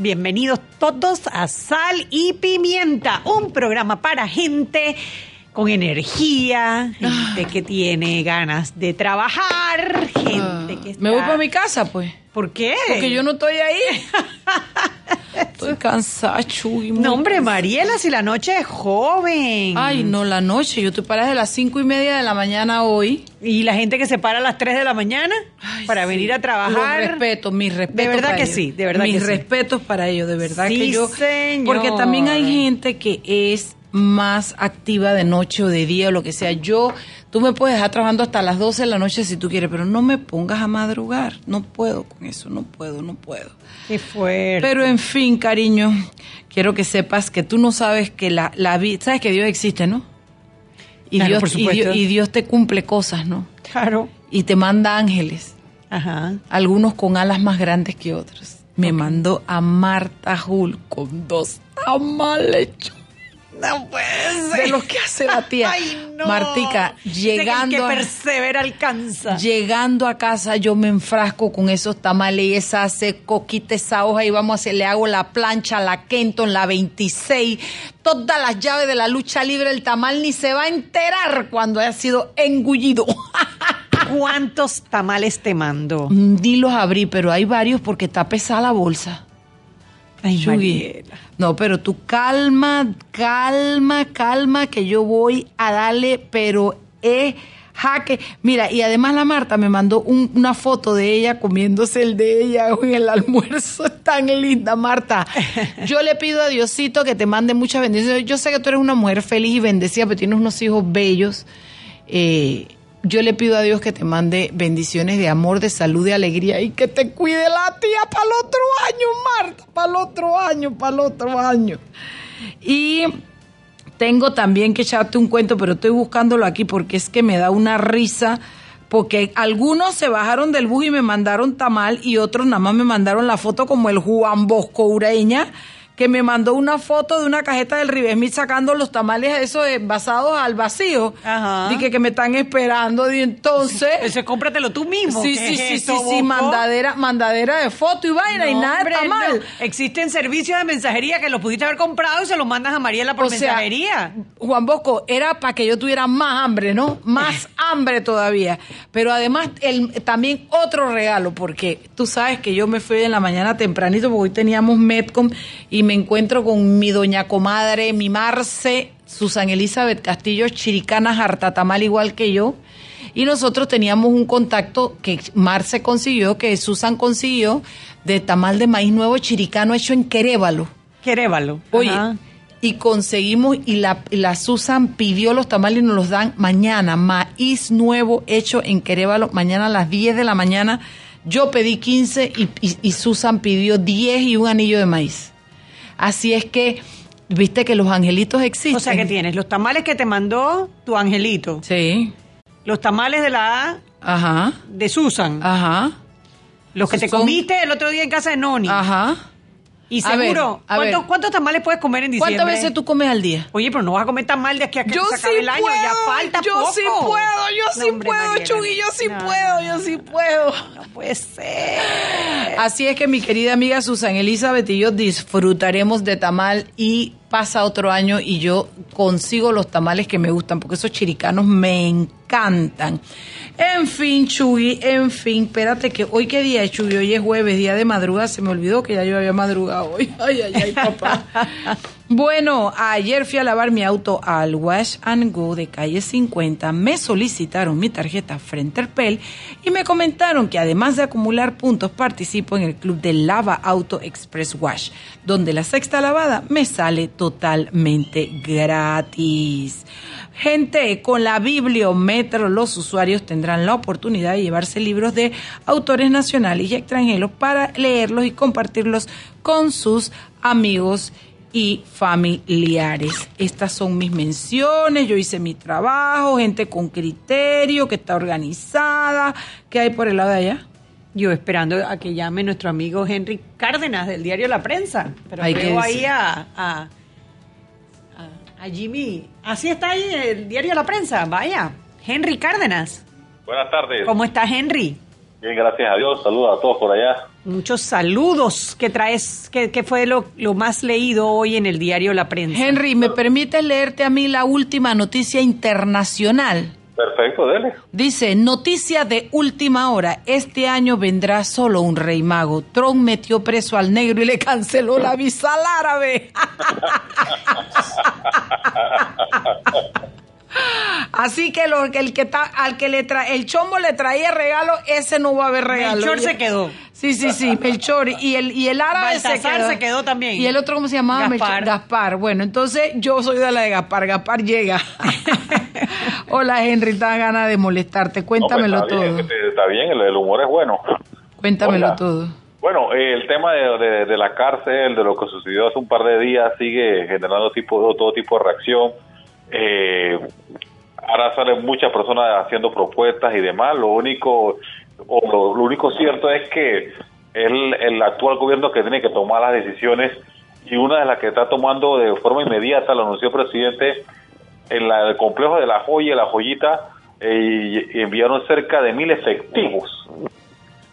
Bienvenidos todos a Sal y Pimienta, un programa para gente con energía, gente que tiene ganas de trabajar, gente que está... Me voy para mi casa, pues. ¿Por qué? Porque yo no estoy ahí. estoy cansada, Chuy. No, hombre, cansada. Mariela, si la noche es joven. Ay, no, la noche. Yo estoy parada desde las cinco y media de la mañana hoy. Y la gente que se para a las 3 de la mañana Ay, para sí. venir a trabajar. Los respetos, mis respetos. De verdad para que ellos. sí, de verdad Mis que sí. respetos para ellos, de verdad Sí, que yo. señor. Porque también hay gente que es más activa de noche o de día o lo que sea. Yo, tú me puedes dejar trabajando hasta las 12 de la noche si tú quieres, pero no me pongas a madrugar. No puedo con eso, no puedo, no puedo. Qué fuerte. Pero en fin, cariño, quiero que sepas que tú no sabes que la, la vida, sabes que Dios existe, ¿no? Y, Claro, Dios, por y, supuesto. Dios, y Dios te cumple cosas, ¿no? Claro. Y te manda ángeles, Ajá. algunos con alas más grandes que otros. Me mandó a Marta Hull con dos tamales No puede de los que hace la tía. Ay, no. Martica, que llegando a- que persevera alcanza. Llegando a casa yo me enfrasco con esos tamales y esa hace coquita esa hoja y vamos a hacer, le hago la plancha, la Kenton, la 26, todas las llaves de la lucha libre, el tamal ni se va a enterar cuando haya sido engullido. ¿Cuántos tamales te mando? Ni los abrí, pero hay varios porque está pesada la bolsa. Ay. No, pero tú calma, calma, calma, que yo voy a darle, pero es jaque. Mira, y además la Marta me mandó un- una foto de ella comiéndose el de ella en el almuerzo. Es tan linda, Marta. Yo le pido a Diosito que te mande muchas bendiciones. Yo sé que tú eres una mujer feliz y bendecida, pero tienes unos hijos bellos. Eh, yo le pido a Dios que te mande bendiciones de amor, de salud, de alegría y que te cuide la tía para el otro año, Marta, para el otro año, para el otro año. Y tengo también que echarte un cuento, pero estoy buscándolo aquí porque es que me da una risa. Porque algunos se bajaron del bus y me mandaron tamal y otros nada más me mandaron la foto como el Juan Bosco Ureña, que me mandó una foto de una cajeta del Ribesmith sacando los tamales esos envasados al vacío. Ajá. Dije que me están esperando y entonces... Ese cómpratelo tú mismo. Sí, ¿Qué sí, es sí, esto, sí, sí, mandadera, mandadera de foto y vaina y nada hombre, está mal. no. Existen servicios de mensajería que los pudiste haber comprado y se los mandas a Mariela por O sea, mensajería. Juan Bosco, era para que yo tuviera más hambre, ¿no? Más hambre todavía. Pero además, el, también otro regalo, porque tú sabes que yo me fui en la mañana tempranito, porque hoy teníamos Metcom, y me encuentro con mi doña comadre, mi Marce, Susan Elizabeth Castillo, chiricana, jartatamal igual que yo. Y nosotros teníamos un contacto que Marce consiguió, que Susan consiguió, de tamal de maíz nuevo chiricano hecho en Querévalo. Querévalo. Oye, Ajá. Y conseguimos, y la, Susan pidió los tamales y nos los dan mañana. Maíz nuevo hecho en Querévalo, mañana a las 10 de la mañana. Yo pedí 15 y, y- y Susan pidió 10 y un anillo de maíz. Así es que, viste que los angelitos existen. O sea que tienes los tamales que te mandó tu angelito, Sí. los tamales de la A Ajá. de Susan, Ajá. los que te comiste el otro día en casa de Noni. Ajá. Y A seguro, ver. ¿cuántos, cuántos tamales puedes comer en diciembre? ¿Cuántas veces tú comes al día? Oye, pero no vas a comer tan mal de aquí a que Yo se sí acabe el año, puedo, ya falta yo poco. sí puedo, yo No, sí hombre, puedo, Mariela, Chugui, yo sí no, puedo, yo sí puedo. No puede ser. Así es que mi querida amiga Susan Elizabeth y yo disfrutaremos de tamal y pasa otro año y yo consigo los tamales que me gustan porque esos chiricanos me encantan. En fin, Chugui, en fin, espérate que hoy qué día es Chugui, hoy es jueves, día de madrugada, se me olvidó que ya yo había madrugado hoy. Ay, ay, ay, papá. Bueno, ayer fui a lavar mi auto al Wash and Go de calle 50. Me solicitaron mi tarjeta Frenterpel y me comentaron que además de acumular puntos, participo en el club de Lava Auto Express Wash, donde la sexta lavada me sale totalmente gratis. Gente, con la bibliometro los usuarios tendrán la oportunidad de llevarse libros de autores nacionales y extranjeros para leerlos y compartirlos con sus amigos familiares. Estas son mis menciones, yo hice mi trabajo, gente con criterio, que está organizada. ¿Qué hay por el lado de allá? Yo esperando a que llame nuestro amigo Henry Cárdenas del diario La Prensa. Pero veo ahí a, a, a, Jimmy. Así está ahí el diario La Prensa. Vaya, Henry Cárdenas. Buenas tardes. ¿Cómo está Henry? Bien, gracias a Dios. Saludos a todos por allá. Muchos saludos. ¿Qué traes? ¿Qué, fue lo, lo, más leído hoy en el diario La Prensa? Henry, ¿me permites leerte a mí la última noticia internacional? Perfecto, dele. Dice, noticia de última hora, este año vendrá solo un rey mago. Trump metió preso al negro y le canceló la visa al árabe. Así que lo, el que está, al que le trae, el chombo le traía regalo, ese no va a haber regalo. Melchor se quedó. Sí, sí, sí, Melchor. Y el, y el árabe se quedó. se quedó también. Y el otro, ¿cómo se llamaba? Gaspar. Gaspar. Bueno, entonces yo soy de la de Gaspar. Gaspar llega. Hola, Henry, te da ganas de molestarte. Cuéntamelo todo. está bien, el, humor es bueno. Cuéntamelo todo. Bueno, el tema de, de, la cárcel, de lo que sucedió hace un par de días, sigue generando tipo, todo tipo de reacción. Eh, ahora salen muchas personas haciendo propuestas y demás. Lo único, o lo, único cierto es que el, el actual gobierno que tiene que tomar las decisiones y una de las que está tomando de forma inmediata, lo anunció el presidente, en la, el complejo de la joya, la joyita, eh, enviaron cerca de mil efectivos.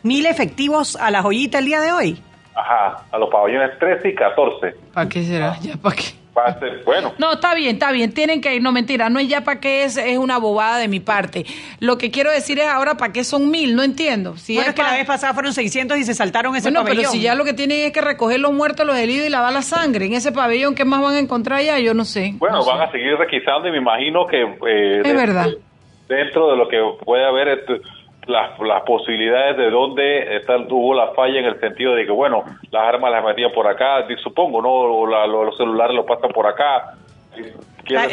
¿Mil efectivos a la joyita el día de hoy? Ajá, a los pabellones 13 y 14. ¿Para qué será? ¿Ya para qué? Bueno. No, está bien, está bien. Tienen que ir, no mentira, no es ya para qué es, es una bobada de mi parte. Lo que quiero decir es ahora para qué son mil, no entiendo. Si bueno, es, que la vez pasada fueron 600 y se saltaron ese bueno, pero si ya lo que tienen es que recoger los muertos, los heridos y lavar la sangre en ese pabellón, ¿qué más van a encontrar allá? Yo no sé. Bueno, van a seguir requisando y me imagino que... Eh, es verdad. Dentro de lo que puede haber... Este, las, las posibilidades de dónde está, hubo la falla en el sentido de que, bueno, las armas las metían por acá, supongo, ¿no? O los celulares los pasan por acá.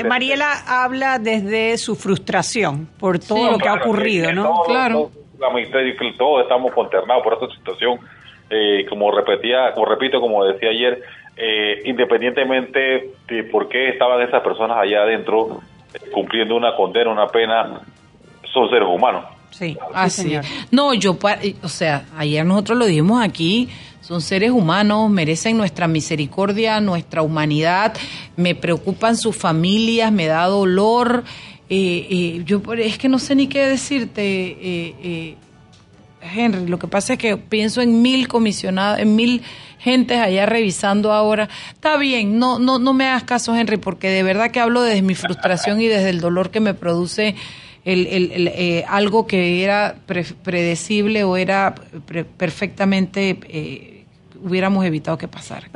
Mariela habla desde su frustración por todo lo que ha ocurrido, ¿no? claro. todos estamos consternados por esta situación. Eh, como repetía, como repito, como decía ayer, eh, independientemente de por qué estaban esas personas allá adentro eh, cumpliendo una condena, una pena, son seres humanos. Sí, así. No, yo, o sea, ayer nosotros lo dijimos aquí, son seres humanos, merecen nuestra misericordia, nuestra humanidad, me preocupan sus familias, me da dolor. Eh, eh, yo es que no sé ni qué decirte, eh, Henry. Lo que pasa es que pienso en mil comisionados, en mil gentes allá revisando ahora. Está bien, no, no, no me hagas caso, Henry, porque de verdad que hablo desde mi frustración y desde el dolor que me produce el, el, eh, algo que era predecible o era perfectamente eh, hubiéramos evitado que pasara.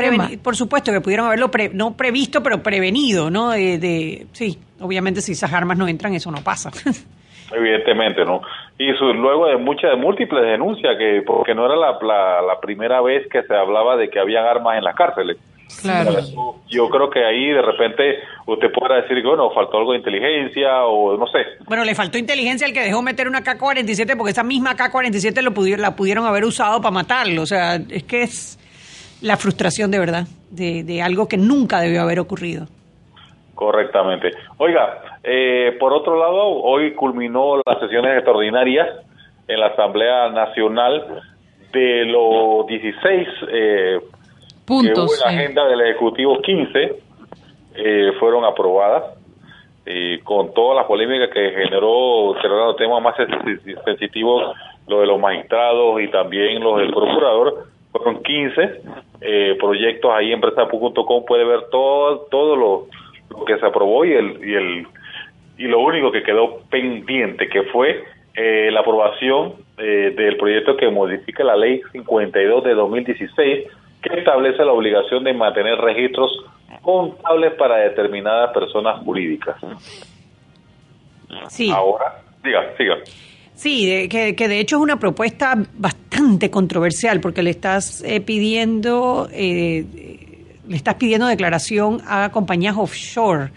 por supuesto que pudieron haberlo no previsto, pero prevenido, ¿no? De, sí, obviamente si esas armas no entran, eso no pasa. Evidentemente, ¿no? Y luego de muchas, múltiples denuncias, que porque no era la, la, la primera vez que se hablaba de que habían armas en las cárceles. Claro. Yo creo que ahí de repente usted podrá decir que, bueno, faltó algo de inteligencia o no sé. Bueno, le faltó inteligencia al que dejó meter una K-47 porque esa misma K-47 lo pudieron, la pudieron haber usado para matarlo. O sea, es que es la frustración de verdad de, de algo que nunca debió haber ocurrido. Correctamente. Oiga, eh, por otro lado, hoy culminó las sesiones extraordinarias en la Asamblea Nacional de los 16 eh, puntos. Que la agenda del Ejecutivo 15 eh, fueron aprobadas y con todas las polémicas que generó, los temas más sensitivos, lo de los magistrados y también los del procurador, fueron 15 eh, proyectos ahí en presa.com puede ver todo todo lo, que se aprobó y el y el y lo único que quedó pendiente que fue eh, la aprobación eh, del proyecto que modifica la ley 52 de 2016 que establece la obligación de mantener registros contables para determinadas personas jurídicas. Sí. Ahora, diga, siga. Sí, que, de hecho es una propuesta bastante controversial porque le estás eh, pidiendo eh, le estás pidiendo declaración a compañías offshore,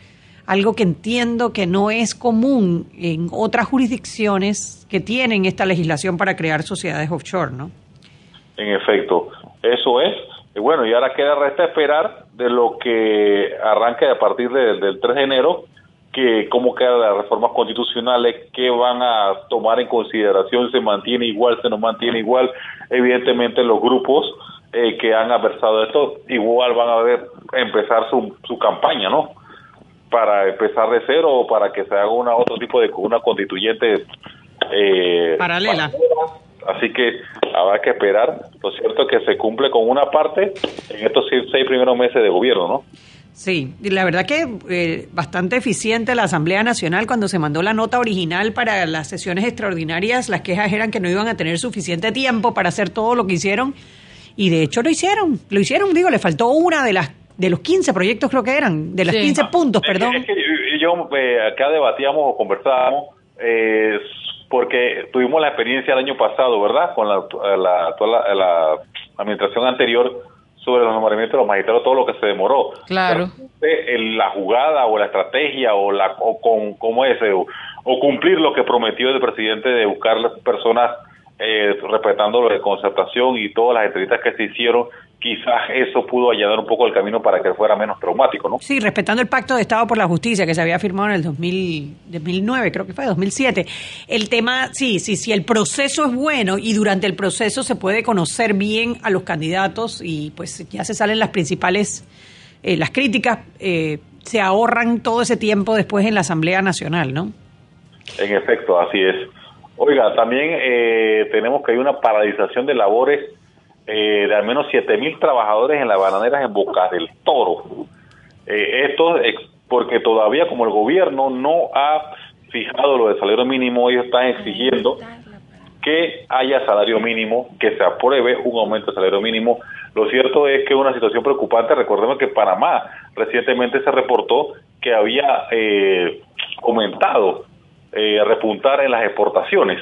algo que entiendo que no es común en otras jurisdicciones que tienen esta legislación para crear sociedades offshore, ¿no? En efecto, eso es. Y bueno, y ahora queda resta esperar de lo que arranque a partir del 3 de enero, que cómo quedan las reformas constitucionales, qué van a tomar en consideración, se mantiene igual, se no mantiene igual. Evidentemente los grupos eh, que han adversado esto igual van a ver empezar su, su campaña, ¿no? Para empezar de cero o para que se haga una otro tipo de una constituyente eh, paralela. Así que habrá que esperar. Lo cierto es que se cumple con una parte en estos seis, primeros meses de gobierno, ¿no? Sí, la verdad que eh, bastante eficiente la Asamblea Nacional cuando se mandó la nota original para las sesiones extraordinarias. Las quejas eran que no iban a tener suficiente tiempo para hacer todo lo que hicieron y de hecho lo hicieron, lo hicieron, digo, le faltó una de las de los 15 proyectos creo que eran, de los 15 puntos, perdón. Es que, yo eh, acá debatíamos o conversábamos eh, porque tuvimos la experiencia el año pasado, ¿verdad? Con la, la, la, administración anterior sobre los nombramientos de los magistrados, todo lo que se demoró. Claro. la jugada o la estrategia o la o con cómo es o, o cumplir lo que prometió el presidente de buscar las personas eh, respetando lo de concertación y todas las entrevistas que se hicieron, quizás eso pudo allanar un poco el camino para que fuera menos traumático, ¿no? Sí, respetando el Pacto de Estado por la Justicia que se había firmado en el 2000, 2009, creo que fue 2007. El tema, sí, sí, sí, el proceso es bueno y durante el proceso se puede conocer bien a los candidatos y pues ya se salen las principales, eh, las críticas, eh, se ahorran todo ese tiempo después en la Asamblea Nacional, ¿no? En efecto, así es. Oiga, también eh, tenemos que hay una paralización de labores eh, de al menos 7 mil trabajadores en las bananeras en Boca del Toro. Eh, esto es porque todavía como el gobierno no ha fijado lo de salario mínimo, ellos están exigiendo que haya salario mínimo, que se apruebe un aumento de salario mínimo. Lo cierto es que es una situación preocupante. Recordemos que Panamá recientemente se reportó que había eh, aumentado eh, repuntar en las exportaciones.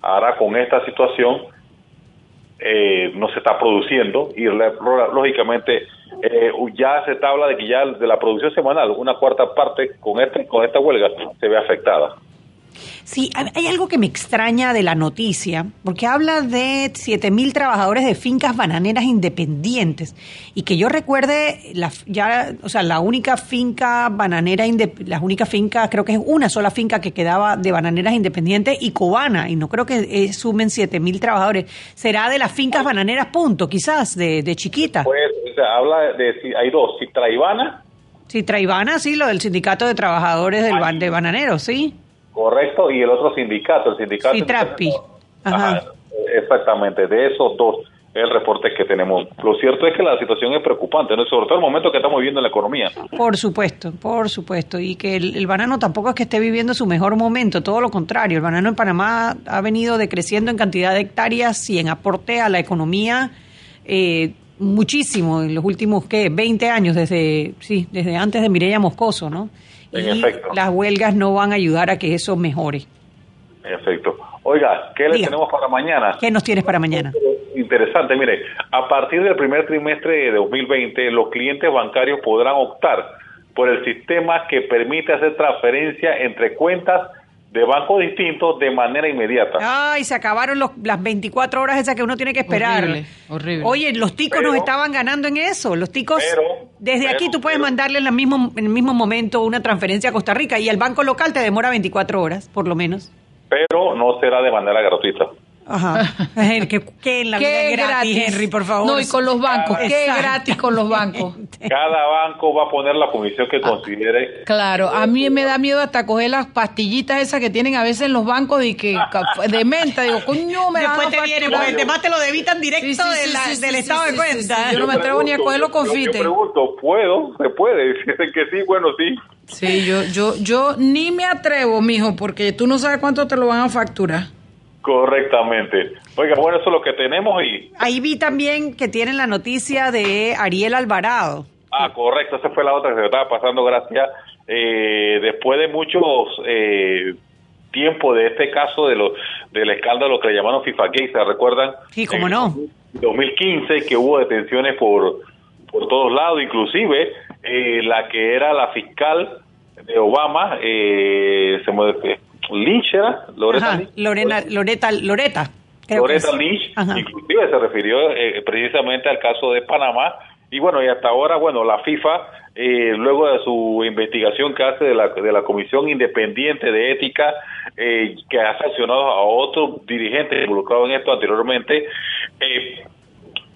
Ahora con esta situación eh, no se está produciendo y lógicamente eh, ya se habla de que ya de la producción semanal una cuarta parte con este con esta huelga se ve afectada. Sí, hay algo que me extraña de la noticia, porque habla de 7.000 trabajadores de fincas bananeras independientes. Y que yo recuerde, la, ya, o sea, la única finca bananera, las únicas fincas, creo que es una sola finca que quedaba de bananeras independientes y cubana, y no creo que eh, sumen 7.000 trabajadores. ¿Será de las fincas bananeras, punto, quizás, de, de chiquita? Pues, o sea, habla de, hay dos, Citra Ivana. Citra Ivana, sí, lo del sindicato de trabajadores del, de bananeros, sí. Correcto, y el otro sindicato, el sindicato... Citrapi. Ajá. Exactamente, de esos dos el reporte que tenemos. Lo cierto es que la situación es preocupante, ¿no? sobre todo el momento que estamos viviendo en la economía. Por supuesto, por supuesto. Y que el, banano tampoco es que esté viviendo su mejor momento, todo lo contrario. El banano en Panamá ha venido decreciendo en cantidad de hectáreas y en aporte a la economía eh, muchísimo en los últimos, ¿qué? 20 años, desde, sí, desde antes de Mireya Moscoso, ¿no? En efecto. Las huelgas no van a ayudar a que eso mejore. En efecto. Oiga, ¿qué le tenemos para mañana? ¿Qué nos tienes para mañana? Interesante, mire, a partir del primer trimestre de 2020, los clientes bancarios podrán optar por el sistema que permite hacer transferencia entre cuentas de bancos distintos de manera inmediata. Ay, se acabaron los, las 24 horas esas que uno tiene que esperar. Horrible, Oye, los ticos nos estaban ganando en eso. Los ticos, desde aquí tú puedes mandarle en, la mismo, en el mismo momento una transferencia a Costa Rica y el banco local te demora 24 horas, por lo menos. Pero no será de manera gratuita. Ajá. que, en la vida gratis, Henry, por favor. No, y con los bancos. Qué gratis con los bancos. Cada banco va a poner la comisión que considere. Claro, a mí me da miedo hasta coger las pastillitas esas que tienen a veces en los bancos de que de menta. Digo, coño, me Después te viene, porque además te lo debitan directo del estado de cuenta. Yo no me atrevo ni a coger los confites. Yo pregunto, ¿puedo? ¿Se puede? Dicen que sí, bueno, sí. Sí, yo, yo, yo ni me atrevo, mijo, porque tú no sabes cuánto te lo van a facturar. Correctamente. Oiga, bueno, eso es lo que tenemos y... Ahí vi también que tienen la noticia de Ariel Alvarado. Ah, correcto, esa fue la otra que se me estaba pasando, gracias. Eh, después de muchos eh, tiempo de este caso de los del escándalo que le llamaron FIFA Gate, ¿se recuerdan? Sí, cómo no. 2015 que hubo detenciones por por todos lados, inclusive eh, la que era la fiscal de Obama, eh, se me Lynch era, Loretta Lynch. Lorena, Loreta, Loreta. Loretta Lynch, inclusive se refirió eh, precisamente al caso de Panamá y bueno, y hasta ahora, bueno, la FIFA, eh, luego de su investigación que hace de la, de la Comisión Independiente de Ética, eh, que ha sancionado a otros dirigentes involucrados en esto anteriormente, eh,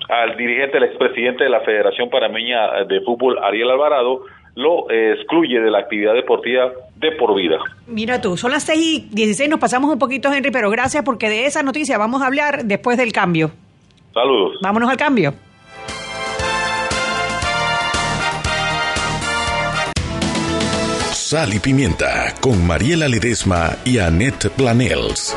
al dirigente, el expresidente de la Federación Panameña de Fútbol, Ariel Alvarado, lo excluye de la actividad deportiva de por vida. Mira tú, son las 6 y 16, nos pasamos un poquito, Henry, pero gracias porque de esa noticia vamos a hablar después del cambio. Saludos. Vámonos al cambio. Sal y Pimienta con Mariela Ledesma y Annette Planels.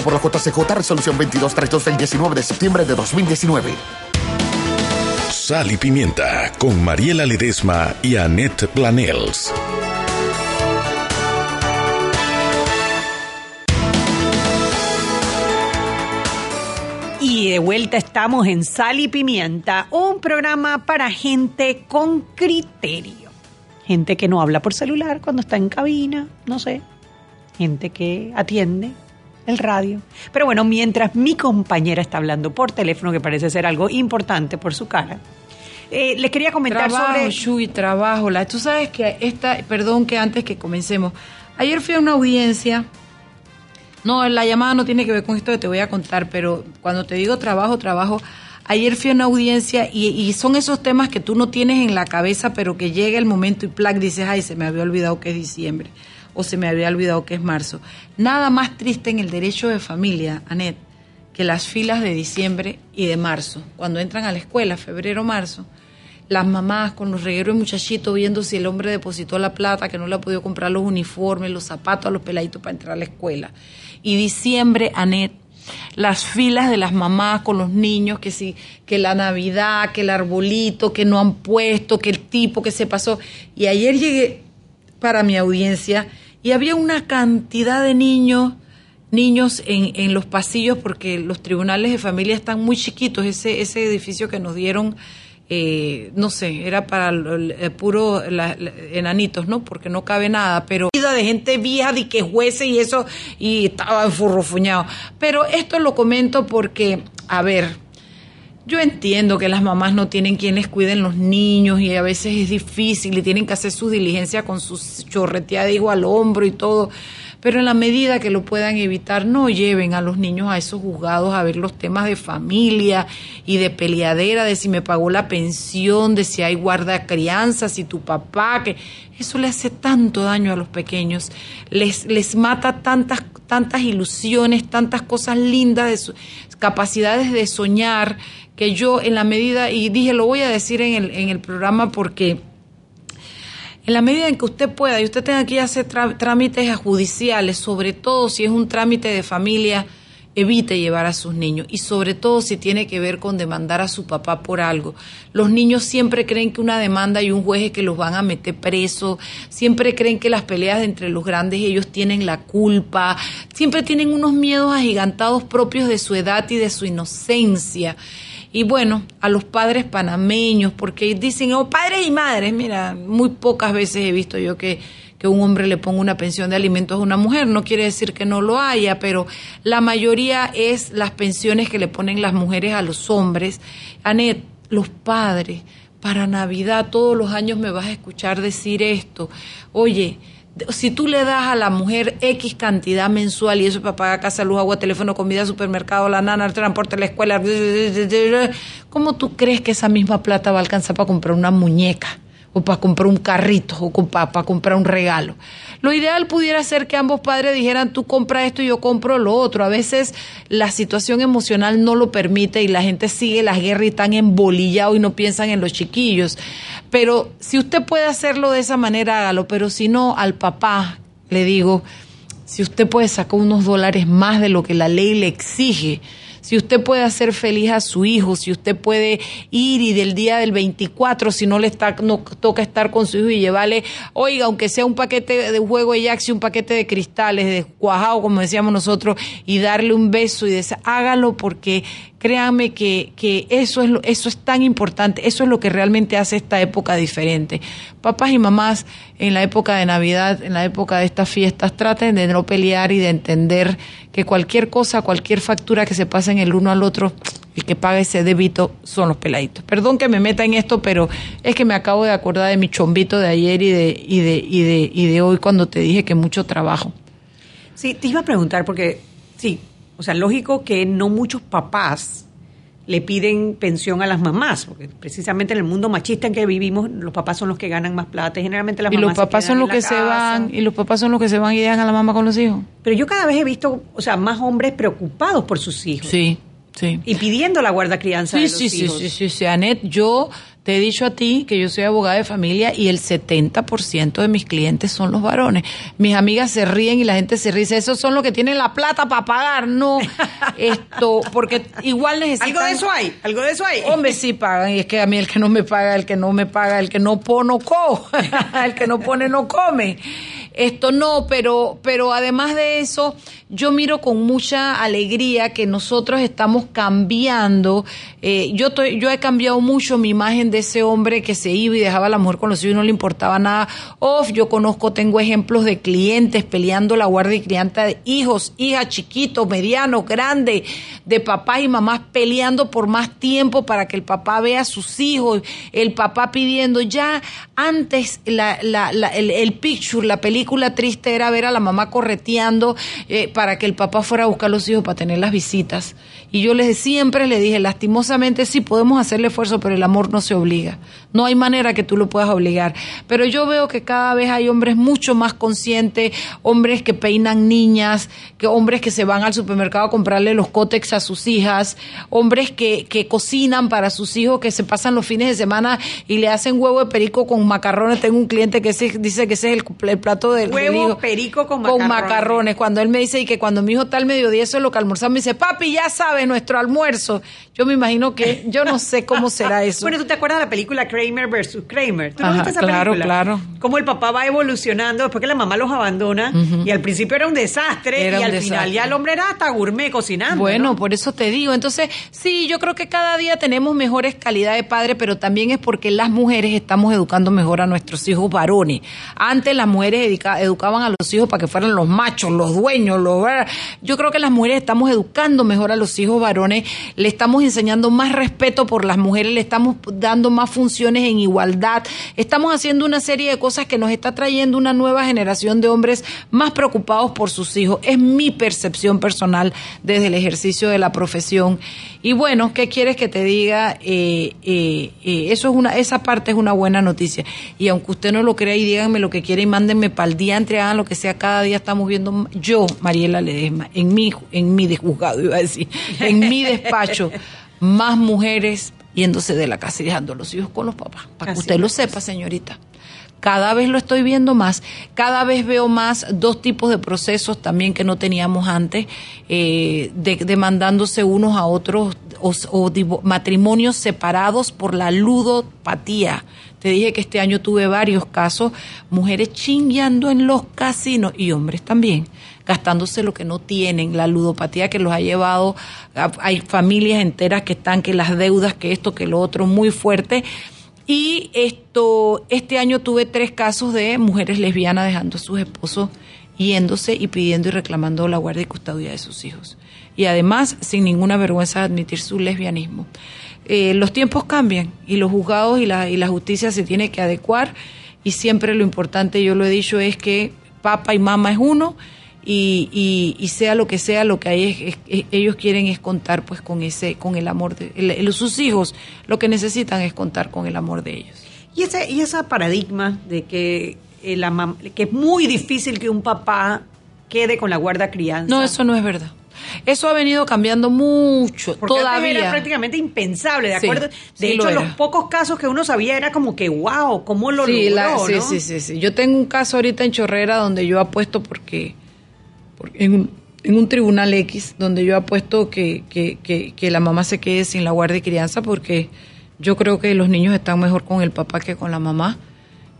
por la JCJ Resolución 2232 del 19 de septiembre de 2019. Sal y Pimienta con Mariela Ledesma y Annette Planels. Y de vuelta estamos en Sal y Pimienta, un programa para gente con criterio. Gente que no habla por celular cuando está en cabina, no sé. Gente que atiende el radio. Pero bueno, mientras mi compañera está hablando por teléfono, que parece ser algo importante por su cara, eh, les quería comentar trabajo, sobre... Shui, trabajo. La, tú sabes que esta, perdón que antes que comencemos, ayer fui a una audiencia, no, la llamada no tiene que ver con esto que te voy a contar, pero cuando te digo trabajo, trabajo, ayer fui a una audiencia y, y son esos temas que tú no tienes en la cabeza, pero que llega el momento y plac, dices, ay, se me había olvidado que es diciembre o se me había olvidado que es marzo. Nada más triste en el derecho de familia, Anet, que las filas de diciembre y de marzo. Cuando entran a la escuela, febrero, marzo, las mamás con los regueros de muchachitos viendo si el hombre depositó la plata, que no le ha podido comprar los uniformes, los zapatos a los peladitos para entrar a la escuela. Y diciembre, Anet, las filas de las mamás con los niños, que si, que la Navidad, que el arbolito, que no han puesto, que el tipo que se pasó. Y ayer llegué para mi audiencia y había una cantidad de niños niños en, en, los pasillos porque los tribunales de familia están muy chiquitos. Ese, ese edificio que nos dieron, eh, no sé, era para el, puro enanitos, ¿no? Porque no cabe nada, pero vida de gente vieja, de que jueces y eso, y estaba enfurrufuñado. Pero esto lo comento porque, a ver, yo entiendo que las mamás no tienen quienes cuiden los niños y a veces es difícil y tienen que hacer su diligencia con su chorreteada digo al hombro y todo, pero en la medida que lo puedan evitar, no lleven a los niños a esos juzgados a ver los temas de familia y de peleadera, de si me pagó la pensión, de si hay guarda crianza, si tu papá, que eso le hace tanto daño a los pequeños, les, les mata tantas, tantas ilusiones, tantas cosas lindas, de sus capacidades de soñar que yo en la medida, y dije, lo voy a decir en el, en el programa porque en la medida en que usted pueda y usted tenga que hacer trámites judiciales, sobre todo si es un trámite de familia, evite llevar a sus niños y sobre todo si tiene que ver con demandar a su papá por algo. Los niños siempre creen que una demanda y un juez es que los van a meter preso, siempre creen que las peleas entre los grandes ellos tienen la culpa, siempre tienen unos miedos agigantados propios de su edad y de su inocencia. Y bueno, a los padres panameños, porque dicen, oh, padres y madres, mira, muy pocas veces he visto yo que, que un hombre le ponga una pensión de alimentos a una mujer, no quiere decir que no lo haya, pero la mayoría es las pensiones que le ponen las mujeres a los hombres. Anet, los padres, para Navidad todos los años me vas a escuchar decir esto, oye, si tú le das a la mujer X cantidad mensual y eso es para pagar casa, luz, agua, teléfono, comida, supermercado, la nana, el transporte, la escuela, ¿cómo tú crees que esa misma plata va a alcanzar para comprar una muñeca? O para comprar un carrito o para, comprar un regalo. Lo ideal pudiera ser que ambos padres dijeran, tú compra esto y yo compro lo otro. A veces la situación emocional no lo permite y la gente sigue las guerras y están embolillados y no piensan en los chiquillos. Pero si usted puede hacerlo de esa manera, hágalo. Pero si no, al papá le digo, si usted puede sacar unos dólares más de lo que la ley le exige, si usted puede hacer feliz a su hijo, si usted puede ir y del día del 24, si no le está, no toca estar con su hijo y llevarle, oiga, aunque sea un paquete de juego de Jaxi, un paquete de cristales, de cuajado, como decíamos nosotros, y darle un beso y decir, hágalo porque créanme que, que eso, es lo, eso es tan importante, eso es lo que realmente hace esta época diferente. Papás y mamás, en la época de Navidad, en la época de estas fiestas, traten de no pelear y de entender que cualquier cosa, cualquier factura que se pasen el uno al otro, el que paga ese débito son los peladitos. Perdón que me meta en esto, pero es que me acabo de acordar de mi chombito de ayer y de, y de, y de, y de hoy cuando te dije que mucho trabajo. Sí, te iba a preguntar porque, sí, o sea, lógico que no muchos papás le piden pensión a las mamás, porque precisamente en el mundo machista en que vivimos, los papás son los que ganan más plata, generalmente las y mamás los papás son los que se van y los papás son los que se van y dejan a la mamá con los hijos. Pero yo cada vez he visto, o sea, más hombres preocupados por sus hijos. Sí, sí. Y pidiendo la guarda crianza sí, de los sí, hijos. Sí, sí, sí, sí, Anet, yo te he dicho a ti que yo soy abogada de familia y el 70% de mis clientes son los varones. Mis amigas se ríen y la gente se ríe. Esos son los que tienen la plata para pagar. No, esto, porque igual necesitan... Algo de eso hay, algo de eso hay. Hombre, sí pagan. Y es que a mí el que no me paga, el que no me paga, el que no pone, no co. el que no pone, no come. Esto no, pero, pero además de eso, yo miro con mucha alegría que nosotros estamos cambiando. Eh, yo, estoy- yo he cambiado mucho mi imagen de ese hombre que se iba y dejaba a la mujer con los hijos y no le importaba nada. Off, yo conozco, tengo ejemplos de clientes peleando la guardia y crianza de hijos, hijas, chiquitos, medianos, grandes, de papás y mamás peleando por más tiempo para que el papá vea a sus hijos, el papá pidiendo ya antes la, el, el picture, la película triste era ver a la mamá correteando eh, para que el papá fuera a buscar a los hijos para tener las visitas. Y yo les siempre le dije, lastimosamente sí podemos hacerle esfuerzo, pero el amor no se obliga. No hay manera que tú lo puedas obligar. Pero yo veo que cada vez hay hombres mucho más conscientes, hombres que peinan niñas, que hombres que se van al supermercado a comprarle los cótex a sus hijas, hombres que, que cocinan para sus hijos, que se pasan los fines de semana y le hacen huevo de perico con macarrones. Tengo un cliente que dice que ese es el, el plato del Huevo perico con Con macarrones. macarrones. Cuando él me dice y que cuando mi hijo está al mediodía, eso es lo que almorzamos, me dice, papi, ya sabes nuestro almuerzo. Yo me imagino que, yo no sé cómo será eso. Bueno, ¿tú te acuerdas de la película Kramer versus Kramer? ¿Tú no Ajá, viste esa claro, película? claro. Cómo el papá va evolucionando después que la mamá los abandona y al principio era un desastre Era y un al desastre. final ya el hombre era hasta gourmet cocinando. Bueno, ¿no? por eso te digo. Entonces, sí, yo creo que cada día tenemos mejores calidad de padre, pero también es porque las mujeres estamos educando mejor a nuestros hijos varones. Antes las mujeres educa- educaban a los hijos para que fueran los machos, los dueños, los... Yo creo que las mujeres estamos educando mejor a los hijos varones, le estamos enseñando más respeto por las mujeres, le estamos dando más funciones en igualdad, estamos haciendo una serie de cosas que nos está trayendo una nueva generación de hombres más preocupados por sus hijos. Es mi percepción personal desde el ejercicio de la profesión. Y bueno, ¿qué quieres que te diga? Eh, eh, eh, eso es una, esa parte es una buena noticia. Y aunque usted no lo crea y díganme lo que quiera y mándenme para el día, entre hagan lo que sea, cada día estamos viendo, yo, Mariela Ledesma, en mi, en mi juzgado, iba a decir, en mi despacho, más mujeres yéndose de la casa y dejando a los hijos con los papás. Para que usted lo sepa, señorita. cada vez lo estoy viendo más, cada vez veo más dos tipos de procesos también que no teníamos antes, eh, de, demandándose unos a otros o, matrimonios separados por la ludopatía. Te dije que este año tuve varios casos, mujeres chingueando en los casinos y hombres también, gastándose lo que no tienen, la ludopatía que los ha llevado, hay familias enteras que están, que las deudas, que esto, que lo otro, muy fuerte. Y esto, este año tuve tres casos de mujeres lesbianas dejando a sus esposos yéndose y pidiendo y reclamando la guardia y custodia de sus hijos. Y además, sin ninguna vergüenza de admitir su lesbianismo. Eh, los tiempos cambian y los juzgados y la, y la justicia se tiene que adecuar y siempre lo importante, yo lo he dicho, es que papá y mamá es uno y, y, sea lo que sea, lo que hay ellos quieren es contar pues con ese, con el amor de sus hijos, lo que necesitan es contar con el amor de ellos. Y ese, y ese paradigma de que la que es muy difícil que un papá quede con la guarda crianza. No, eso no es verdad. Eso ha venido cambiando mucho. Porque todavía era prácticamente impensable, ¿de acuerdo? de hecho, los pocos casos que uno sabía era como que, wow, ¿cómo lo sí, logró? sí, sí, sí, sí. Yo tengo un caso ahorita en Chorrera donde yo apuesto porque en, un, en un tribunal X, donde yo apuesto que, que, que, que la mamá se quede sin la guardia y crianza porque yo creo que los niños están mejor con el papá que con la mamá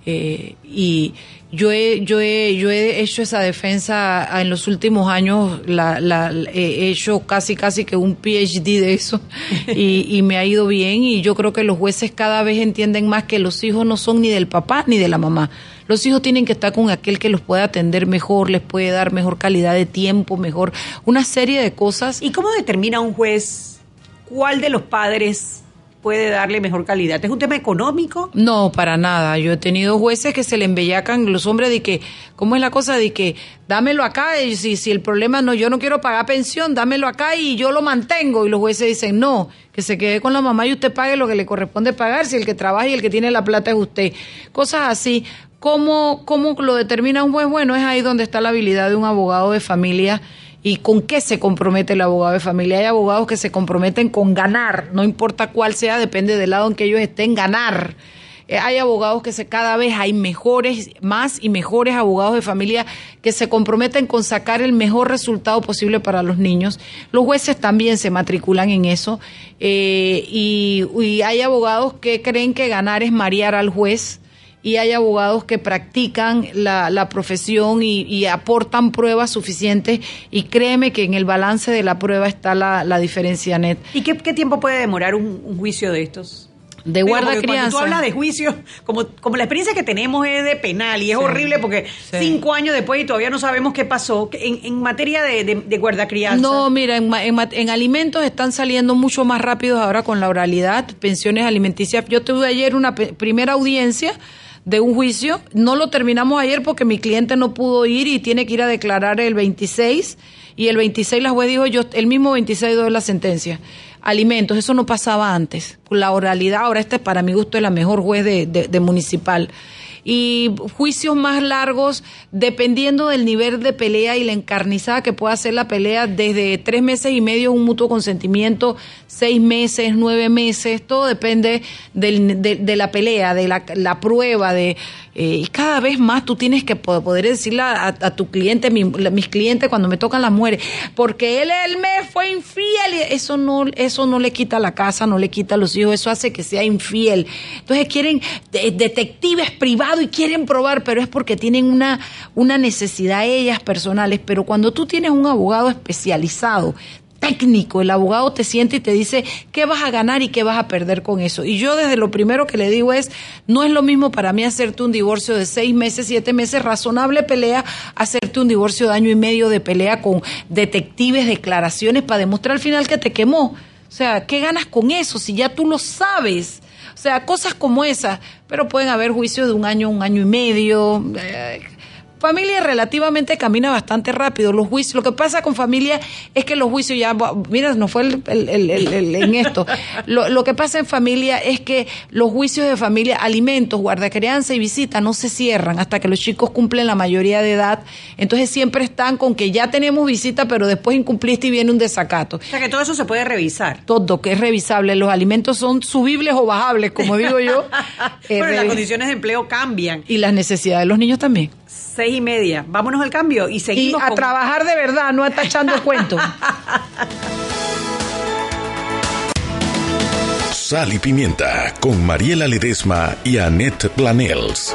eh, y yo he, yo, he, yo he hecho esa defensa en los últimos años, la, la, he hecho casi casi que un PhD de eso y, y, me ha ido bien y yo creo que los jueces cada vez entienden más que los hijos no son ni del papá ni de la mamá. Los hijos tienen que estar con aquel que los puede atender mejor, les puede dar mejor calidad de tiempo, mejor, una serie de cosas. ¿Y cómo determina un juez cuál de los padres puede darle mejor calidad. ¿Es un tema económico? No, para nada. Yo he tenido jueces que se le embellacan los hombres de que, ¿cómo es la cosa? De que dámelo acá, y si, si el problema no, yo no quiero pagar pensión, dámelo acá y yo lo mantengo. Y los jueces dicen, no, que se quede con la mamá y usted pague lo que le corresponde pagar, si el que trabaja y el que tiene la plata es usted. Cosas así. ¿Cómo, cómo lo determina un juez? Bueno, es ahí donde está la habilidad de un abogado de familia y con qué se compromete el abogado de familia. Hay abogados que se comprometen con ganar, no importa cuál sea, depende del lado en que ellos estén, ganar. Eh, hay abogados que se cada vez hay mejores, más y mejores abogados de familia que se comprometen con sacar el mejor resultado posible para los niños. Los jueces también se matriculan en eso eh, y, y hay abogados que creen que ganar es marear al juez y hay abogados que practican la, la profesión y, aportan pruebas suficientes y créeme que en el balance de la prueba está la, la diferencia net. ¿Y qué, tiempo puede demorar un, juicio de estos? de guarda crianza. Cuando tú hablas de juicio, como, como la experiencia que tenemos es de penal y es horrible porque cinco años después y todavía no sabemos qué pasó en, en materia de, de, guarda crianza. No, mira, en, en, alimentos están saliendo mucho más rápidos ahora con la oralidad, pensiones alimenticias. Yo tuve ayer una primera audiencia de un juicio. No lo terminamos ayer porque mi cliente no pudo ir y tiene que ir a declarar el 26 y el 26 la juez dijo, yo el mismo 26 doy la sentencia. Alimentos, eso no pasaba antes. La oralidad, ahora este para mi gusto es la mejor juez de, de municipal y juicios más largos dependiendo del nivel de pelea y la encarnizada que pueda ser la pelea desde tres meses y medio un mutuo consentimiento, seis meses, nueve meses, todo depende del, de, la pelea, de la, prueba, de eh, y cada vez más tú tienes que poder decirle a, tu cliente, mis clientes cuando me tocan las mujeres, porque él, él me fue infiel. Y eso no, eso no le quita la casa, no le quita los hijos, eso hace que sea infiel. Entonces quieren detectives privados y quieren probar, pero es porque tienen una, una necesidad ellas personales. Pero cuando tú tienes un abogado especializado, técnico. El abogado te siente y te dice qué vas a ganar y qué vas a perder con eso. Y yo desde lo primero que le digo es, no es lo mismo para mí hacerte un divorcio de seis meses, siete meses, razonable pelea, hacerte un divorcio de año y medio de pelea con detectives, declaraciones para demostrar al final que te quemó. O sea, ¿qué ganas con eso si ya tú lo sabes? O sea, cosas como esas, pero pueden haber juicios de un año, un año y medio. Eh, familia relativamente camina bastante rápido. Los juicios, lo que pasa con familia es que los juicios ya, mira, no fue el, el, el, en esto. Lo, lo, que pasa en familia es que los juicios de familia, alimentos, guardacrianza y visita no se cierran hasta que los chicos cumplen la mayoría de edad. Entonces siempre están con que ya tenemos visita, pero después incumpliste y viene un desacato. O sea que todo eso se puede revisar. Todo, que es revisable. Los alimentos son subibles o bajables, como digo yo. pero las condiciones de empleo cambian. Y las necesidades de los niños también. Seis y media. Vámonos al cambio y seguimos. Y a trabajar de verdad, no a estar echando cuentos. Sal y Pimienta con Mariela Ledesma y Annette Planels.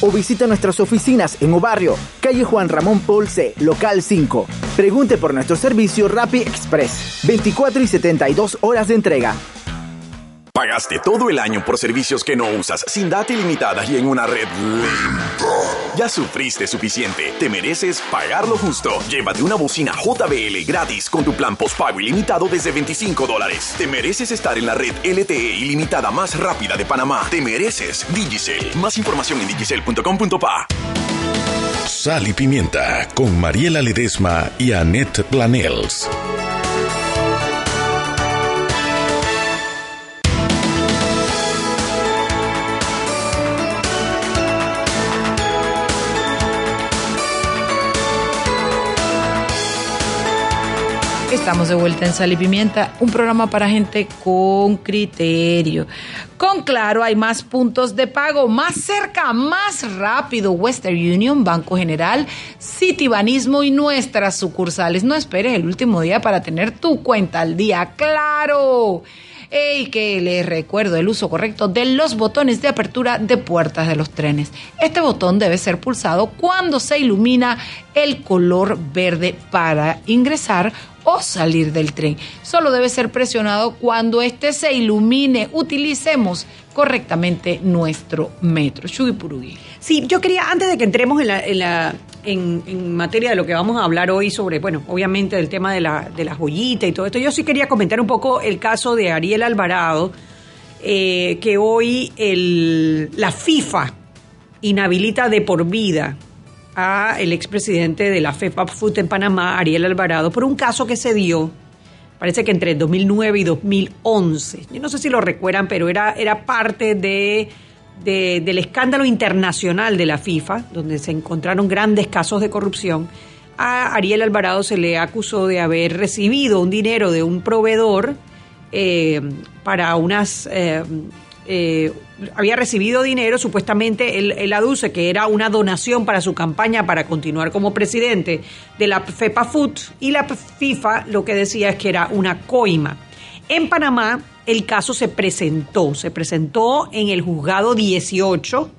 o visita nuestras oficinas en Obarrio, calle Juan Ramón Polce, local 5. Pregunte por nuestro servicio Rappi Express, 24 y 72 horas de entrega. Pagaste todo el año por servicios que no usas, sin data ilimitada y en una red lenta. Ya sufriste suficiente. Te mereces pagar lo justo. Llévate una bocina JBL gratis con tu plan postpago ilimitado desde 25 dólares. Te mereces estar en la red LTE ilimitada más rápida de Panamá. Te mereces Digicel. Más información en digicel.com.pa. Sal y Pimienta con Mariela Ledesma y Annette Planels. Estamos de vuelta en Sal y Pimienta, un programa para gente con criterio. Con Claro hay más puntos de pago, más cerca, más rápido. Western Union, Banco General, Citibanismo y nuestras sucursales. No esperes el último día para tener tu cuenta al día. ¡Claro! Y que les recuerdo el uso correcto de los botones de apertura de puertas de los trenes. Este botón debe ser pulsado cuando se ilumina el color verde para ingresar o salir del tren. Solo debe ser presionado cuando éste se ilumine. Utilicemos correctamente nuestro metro. Purugui. Sí, yo quería, antes de que entremos en, la, materia de lo que vamos a hablar hoy sobre, bueno, obviamente del tema de la, de la joyita y todo esto, yo sí quería comentar un poco el caso de Ariel Alvarado, eh, que hoy el, la FIFA inhabilita de por vida a el expresidente de la FEPA Food en Panamá, Ariel Alvarado, por un caso que se dio, parece que entre 2009 y 2011. Yo no sé si lo recuerdan, pero era, era parte de, del escándalo internacional de la FIFA, donde se encontraron grandes casos de corrupción. A Ariel Alvarado se le acusó de haber recibido un dinero de un proveedor eh, para unas eh, eh, había recibido dinero, supuestamente él, aduce que era una donación para su campaña para continuar como presidente de la FEPA Food y la FIFA lo que decía es que era una coima. En Panamá el caso se presentó, se presentó en el juzgado 18,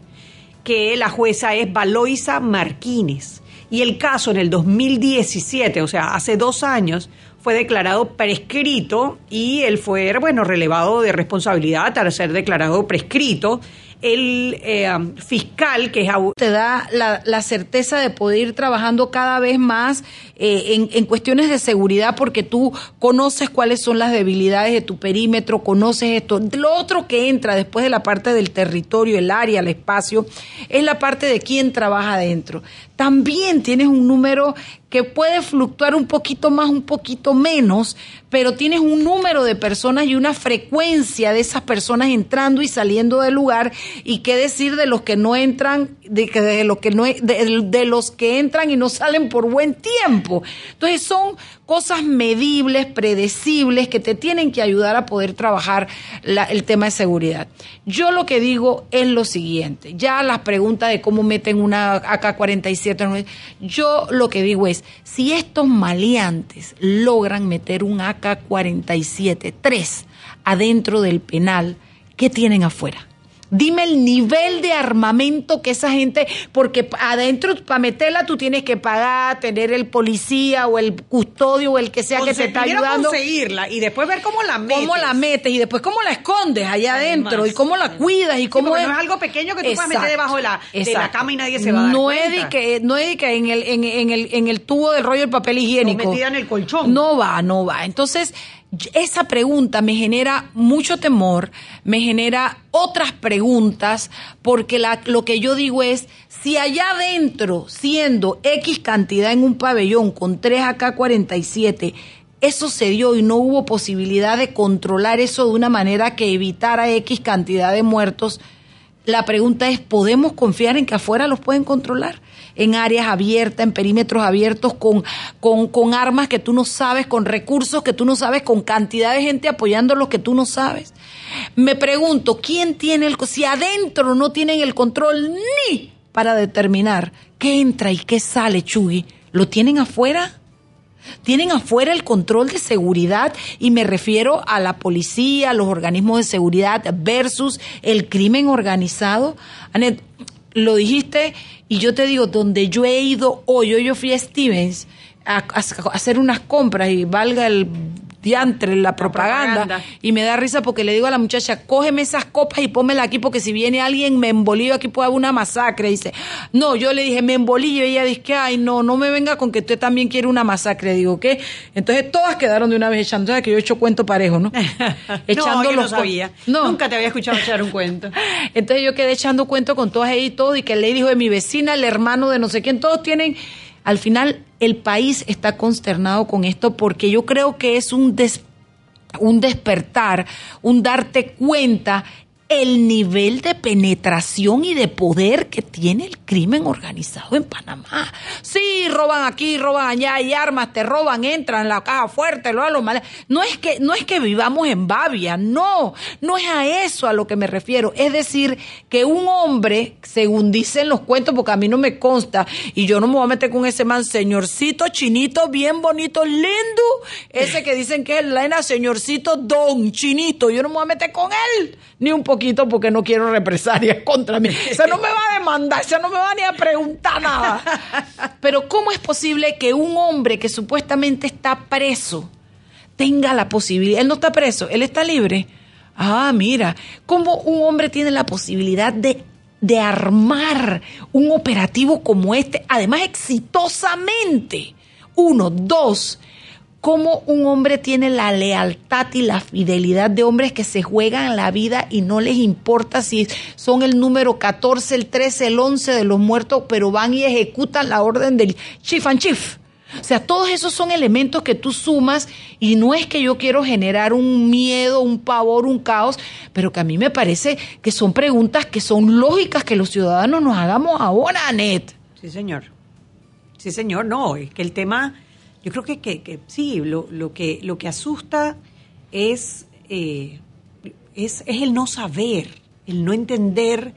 que la jueza es Valoisa Marquines Y el caso en el 2017, o sea, hace dos años, fue declarado prescrito y él fue, bueno, relevado de responsabilidad al ser declarado prescrito. El eh, fiscal, que es te da la, la, certeza de poder ir trabajando cada vez más eh, en, en, cuestiones de seguridad porque tú conoces cuáles son las debilidades de tu perímetro, conoces esto. Lo otro que entra después de la parte del territorio, el área, el espacio, es la parte de quién trabaja adentro. También tienes un número que puede fluctuar un poquito más, un poquito menos, pero tienes un número de personas y una frecuencia de esas personas entrando y saliendo del lugar y qué decir de los que no entran, de, de, lo que no, de los que entran y no salen por buen tiempo. Entonces son cosas medibles, predecibles, que te tienen que ayudar a poder trabajar el tema de seguridad. Yo lo que digo es lo siguiente, ya las preguntas de cómo meten una AK-47, yo lo que digo es, si estos maleantes logran meter un AK-47, 3 adentro del penal, ¿qué tienen afuera? Dime el nivel de armamento que esa gente, porque adentro para meterla tú tienes que pagar, tener el policía o el custodio o el que sea que te está ayudando. conseguirla y después ver cómo la metes. Cómo la metes y después cómo la escondes allá adentro y cómo la cuidas y cómo es... no es algo pequeño que tú puedas meter debajo de la, de la, cama y nadie se va a dar no cuenta. Es que, no es que en el, en, en, el, en el tubo del rollo del papel higiénico. O metida en el colchón. No va, no va. Entonces esa pregunta me genera mucho temor, me genera otras preguntas, porque la, lo que yo digo es, si allá adentro, siendo X cantidad en un pabellón con 3 AK-47, eso se dio y no hubo posibilidad de controlar eso de una manera que evitara X cantidad de muertos, la pregunta es, ¿podemos confiar en que afuera los pueden controlar? En áreas abiertas, en perímetros abiertos, con, con, con armas que tú no sabes, con recursos que tú no sabes, con cantidad de gente apoyando lo que tú no sabes. Me pregunto, ¿quién tiene el, si adentro no tienen el control ni para determinar qué entra y qué sale, Chugui, ¿lo tienen afuera? Tienen afuera el control de seguridad y me refiero a la policía, a los organismos de seguridad versus el crimen organizado. Anet, lo dijiste y yo te digo, donde yo he ido hoy, hoy yo fui a Stevens a, hacer unas compras y valga el diantre la propaganda, y me da risa porque le digo a la muchacha, cógeme esas copas y pónmela aquí porque si viene alguien me embolillo aquí puede haber una masacre. dice, no, yo le dije, me embolillo y ella dice, ay, no, no me venga con que usted también quiere una masacre. Digo, ¿qué? Entonces todas quedaron de una vez echando, ¿sabes que yo he hecho cuento parejo, no? echando no, yo no sabía. Nunca te había escuchado echar un cuento. Entonces yo quedé echando cuento con todas ellas y todo y que le dijo de mi vecina, el hermano de no sé quién, todos tienen al final el país está consternado con esto porque yo creo que es un, un despertar, un darte cuenta el nivel de penetración y de poder que tiene el crimen organizado en Panamá. Sí, roban aquí, roban allá, hay armas, te roban, entran en la caja fuerte, lo a los males. No es que no es que vivamos en Babia, no, no es a eso a lo que me refiero. Es decir, que un hombre, según dicen los cuentos, porque a mí no me consta, y yo no me voy a meter con ese man, señorcito chinito, bien bonito, lindo, ese que dicen que es la señorcito don chinito, yo no me voy a meter con él, ni un poquito porque no quiero represalias contra mí. O no me va a demandar, o no me va ni a preguntar nada. Pero ¿cómo es posible que un hombre que supuestamente está preso tenga la posibilidad? Él no está preso, él está libre. Ah, mira, ¿cómo un hombre tiene la posibilidad de, de armar un operativo como este, además exitosamente? Uno, dos, cómo un hombre tiene la lealtad y la fidelidad de hombres que se juegan la vida y no les importa si son el número 14, el 13, el 11 de los muertos, pero van y ejecutan la orden del chief and chief. O sea, todos esos son elementos que tú sumas y no es que yo quiero generar un miedo, un pavor, un caos, pero que a mí me parece que son preguntas que son lógicas que los ciudadanos nos hagamos ahora, Anet. Sí, señor. Sí, señor, no, es que el tema yo creo que, que, sí, lo, lo, que, lo que asusta es, eh, es, es, el no saber, el no entender,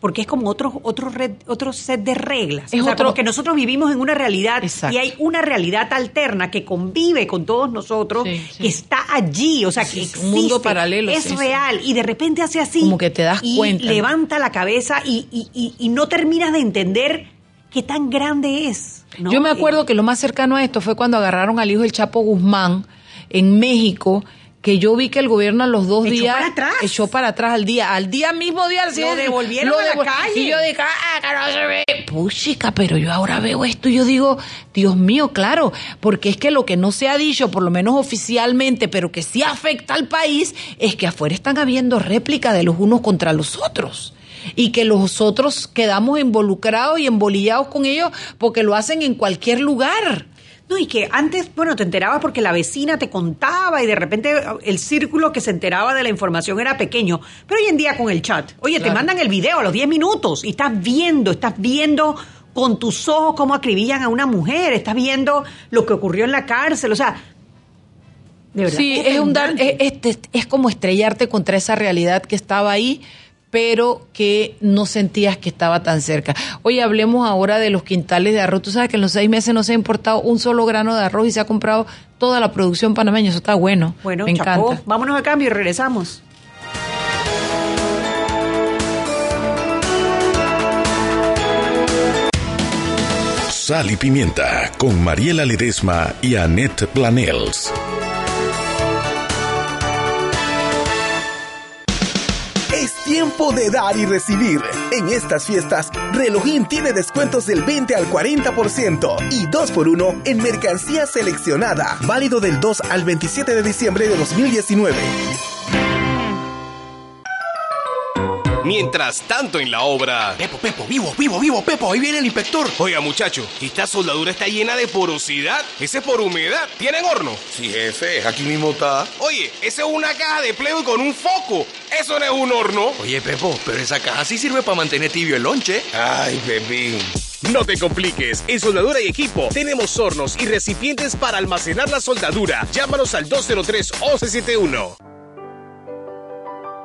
porque es como otro, otro, red, otro set de reglas. Es otro, que nosotros vivimos en una realidad y hay una realidad alterna que convive con todos nosotros, que está allí, o sea, que existe, un mundo paralelo. Es real y de repente hace así. Como que te das y cuenta. Levanta la cabeza y, y, y no terminas de entender qué tan grande es. Yo me acuerdo que lo más cercano a esto fue cuando agarraron al hijo del Chapo Guzmán en México que yo vi que el gobierno a los dos Echó días para atrás. echó para atrás al día, al día mismo día al Lo siguiente, devolvieron a la calle. Y yo dije, ah, que no se ve. Puchica, pero yo ahora veo esto y yo digo, Dios mío, claro, porque es que lo que no se ha dicho, por lo menos oficialmente, pero que sí afecta al país, es que afuera están habiendo réplica de los unos contra los otros. Y que los otros quedamos involucrados y embolillados con ellos porque lo hacen en cualquier lugar. No, y que antes, bueno, te enterabas porque la vecina te contaba y de repente el círculo que se enteraba de la información era pequeño. Pero hoy en día con el chat, oye, te mandan el video a los 10 minutos y estás viendo, estás viendo con tus ojos cómo acribillan a una mujer, estás viendo lo que ocurrió en la cárcel, o sea, de verdad. Sí, es un dar, es- es como estrellarte contra esa realidad que estaba ahí, pero que no sentías que estaba tan cerca. Oye, hablemos ahora de los quintales de arroz. Tú sabes que en los seis meses no se ha importado un solo grano de arroz y se ha comprado toda la producción panameña. Eso está bueno. Bueno, me chapó. encanta. Vámonos a cambio y regresamos. Sal y Pimienta con Mariela Ledesma y Annette Planels. Es tiempo de dar y recibir. En estas fiestas, Relojín tiene descuentos del 20 al 40% y 2x1 en mercancía seleccionada. Válido del 2 al 27 de diciembre de 2019. Mientras tanto en la obra... Pepo, Pepo, vivo, vivo, vivo, Pepo, ahí viene el inspector. Oiga, muchacho, esta soldadura está llena de porosidad. Ese es por humedad. ¿Tienen horno? Sí, jefe, aquí mismo está. Oye, esa es una caja de plego con un foco. Eso no es un horno. Oye, Pepo, pero esa caja sí sirve para mantener tibio el lonche. Ay, Pepín. No te compliques, en Soldadura y Equipo tenemos hornos y recipientes para almacenar la soldadura. Llámanos al 203-1171.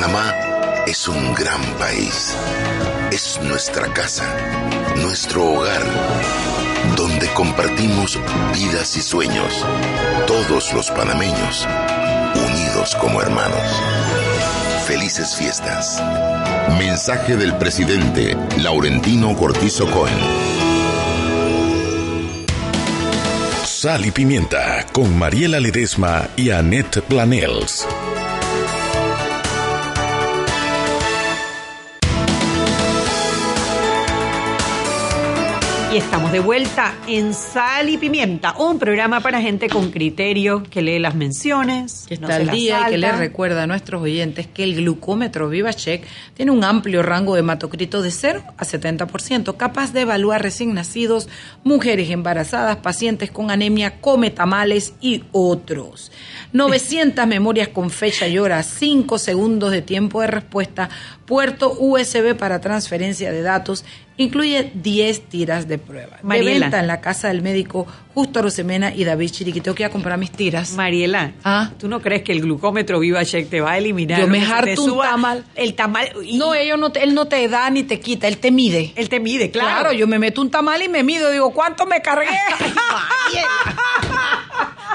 Panamá es un gran país. Es nuestra casa, nuestro hogar, donde compartimos vidas y sueños. Todos los panameños, unidos como hermanos. Felices fiestas. Mensaje del presidente Laurentino Cortizo Cohen. Sal y Pimienta con Mariela Ledesma y Annette Planels. Y estamos de vuelta en Sal y Pimienta, un programa para gente con criterio que lee las menciones, que está al día y que salta. recuerda a nuestros oyentes que el glucómetro VivaCheck tiene un amplio rango de hematocrito de 0 a 70%, capaz de evaluar recién nacidos, mujeres embarazadas, pacientes con anemia, come tamales y otros. 900 memorias con fecha y hora, 5 segundos de tiempo de respuesta, puerto USB para transferencia de datos, incluye 10 tiras de prueba. De Mariela. venta en la casa del médico Justo Rosemena y David Chiriquito. Tengo que ir a comprar mis tiras. Mariela, ¿tú no crees que el glucómetro VivaCheck te va a eliminar? Yo me harto un tamal. El tamal. y- No, ellos no te- él no te da ni te quita, él te mide. Él te mide, claro. yo me meto un tamal y me mido. Digo, ¿cuánto me cargué?